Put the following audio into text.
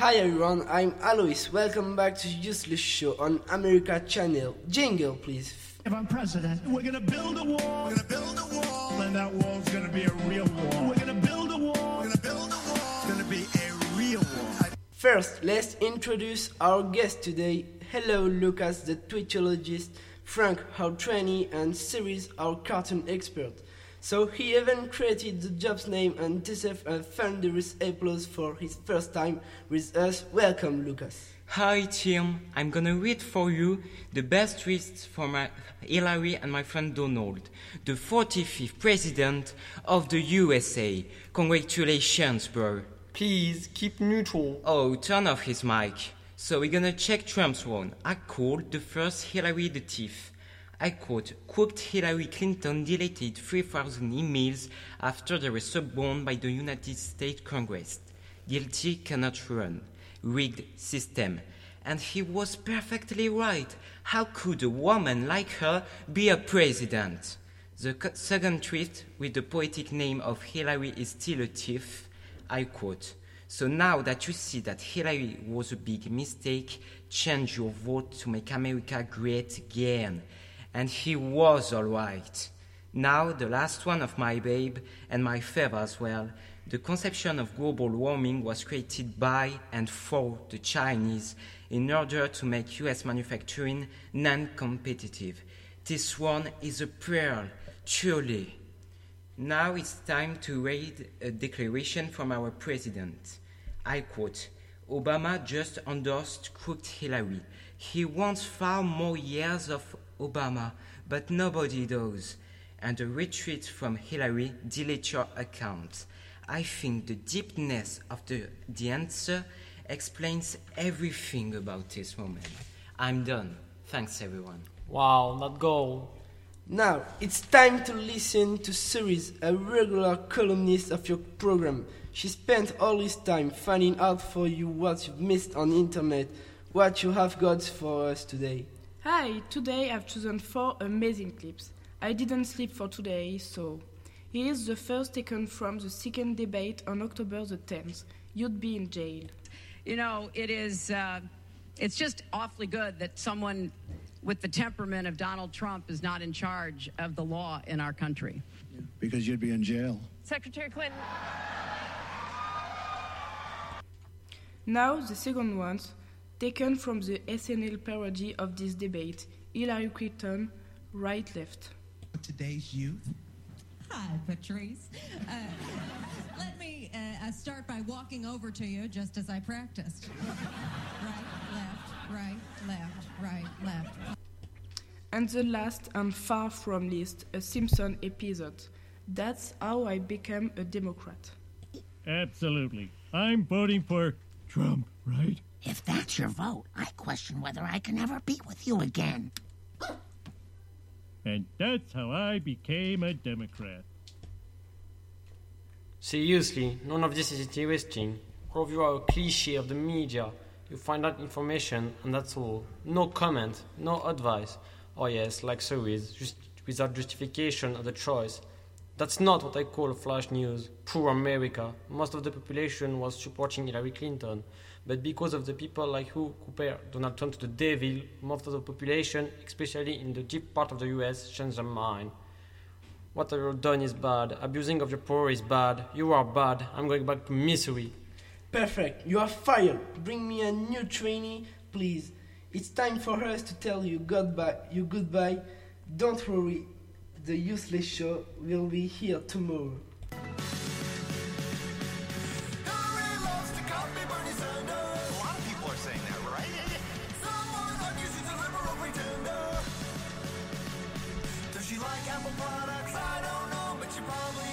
Hi everyone, I'm Alois. Welcome back to Useless Show on America Channel. Jingle, please. If I'm president, we're gonna build a wall. We're gonna build a wall. And that wall's gonna be a real wall. We're gonna build a wall. We're gonna build a wall. It's gonna be a real wall. First, let's introduce our guest today. Hello, Lucas, the Twitchologist, Frank, our trainee, and Cerise, our cartoon expert. So he even created the job's name and deserves a thunderous applause for his first time with us. Welcome, Lucas. Hi Tim, I'm gonna read for you the best tweets from my Hillary and my friend Donald, the 45th president of the USA. Congratulations, bro. Please keep neutral. Oh, turn off his mic. So we're gonna check Trump's one. I called the first Hillary the thief. I quote, quote Hillary Clinton deleted 3,000 emails after they were subpoenaed by the United States Congress. Guilty cannot run. Rigged system. And he was perfectly right. How could a woman like her be a president? The second tweet with the poetic name of Hillary is still a thief. I quote, so now that you see that Hillary was a big mistake, change your vote to make America great again and he was all right. Now, the last one of my babe, and my favor as well, the conception of global warming was created by and for the Chinese in order to make US manufacturing non competitive. This one is a pearl, truly. Now it's time to read a declaration from our president. I quote Obama just endorsed crooked Hillary. He wants far more years of Obama, but nobody does. And a retreat from Hillary, delete your account. I think the deepness of the, the answer explains everything about this moment. I'm done. Thanks, everyone. Wow, that goal. Now, it's time to listen to Cerise, a regular columnist of your program. She spent all this time finding out for you what you've missed on the internet, what you have got for us today. Hi, today I've chosen four amazing clips. I didn't sleep for today, so here is the first taken from the second debate on October the 10th. You'd be in jail. You know, it is, uh, it's just awfully good that someone with the temperament of Donald Trump is not in charge of the law in our country. Because you'd be in jail. Secretary Clinton. Now, the second one, taken from the SNL parody of this debate Hillary Clinton, right left. Today's youth. Hi, Patrice. Uh, let me uh, uh, start by walking over to you just as I practiced. right, left, right, left, right, left. And the last and far from least, a Simpson episode. That's how I became a Democrat. Absolutely. I'm voting for Trump, right? If that's your vote, I question whether I can ever be with you again. And that's how I became a Democrat. Seriously, none of this is interesting. All of you are a cliche of the media. You find out information, and that's all. No comment, no advice. Oh, yes, like Cerise, just without justification of the choice. That's not what I call flash news. Poor America. Most of the population was supporting Hillary Clinton. But because of the people like who compare Donald Trump to the devil, most of the population, especially in the deep part of the US, changed their mind. What you've done is bad. Abusing of your power is bad. You are bad. I'm going back to misery. Perfect. You are fired. Bring me a new trainee, please. It's time for us to tell you goodbye. You goodbye. Don't worry. The useless show will be here tomorrow. Products? I don't know, but probably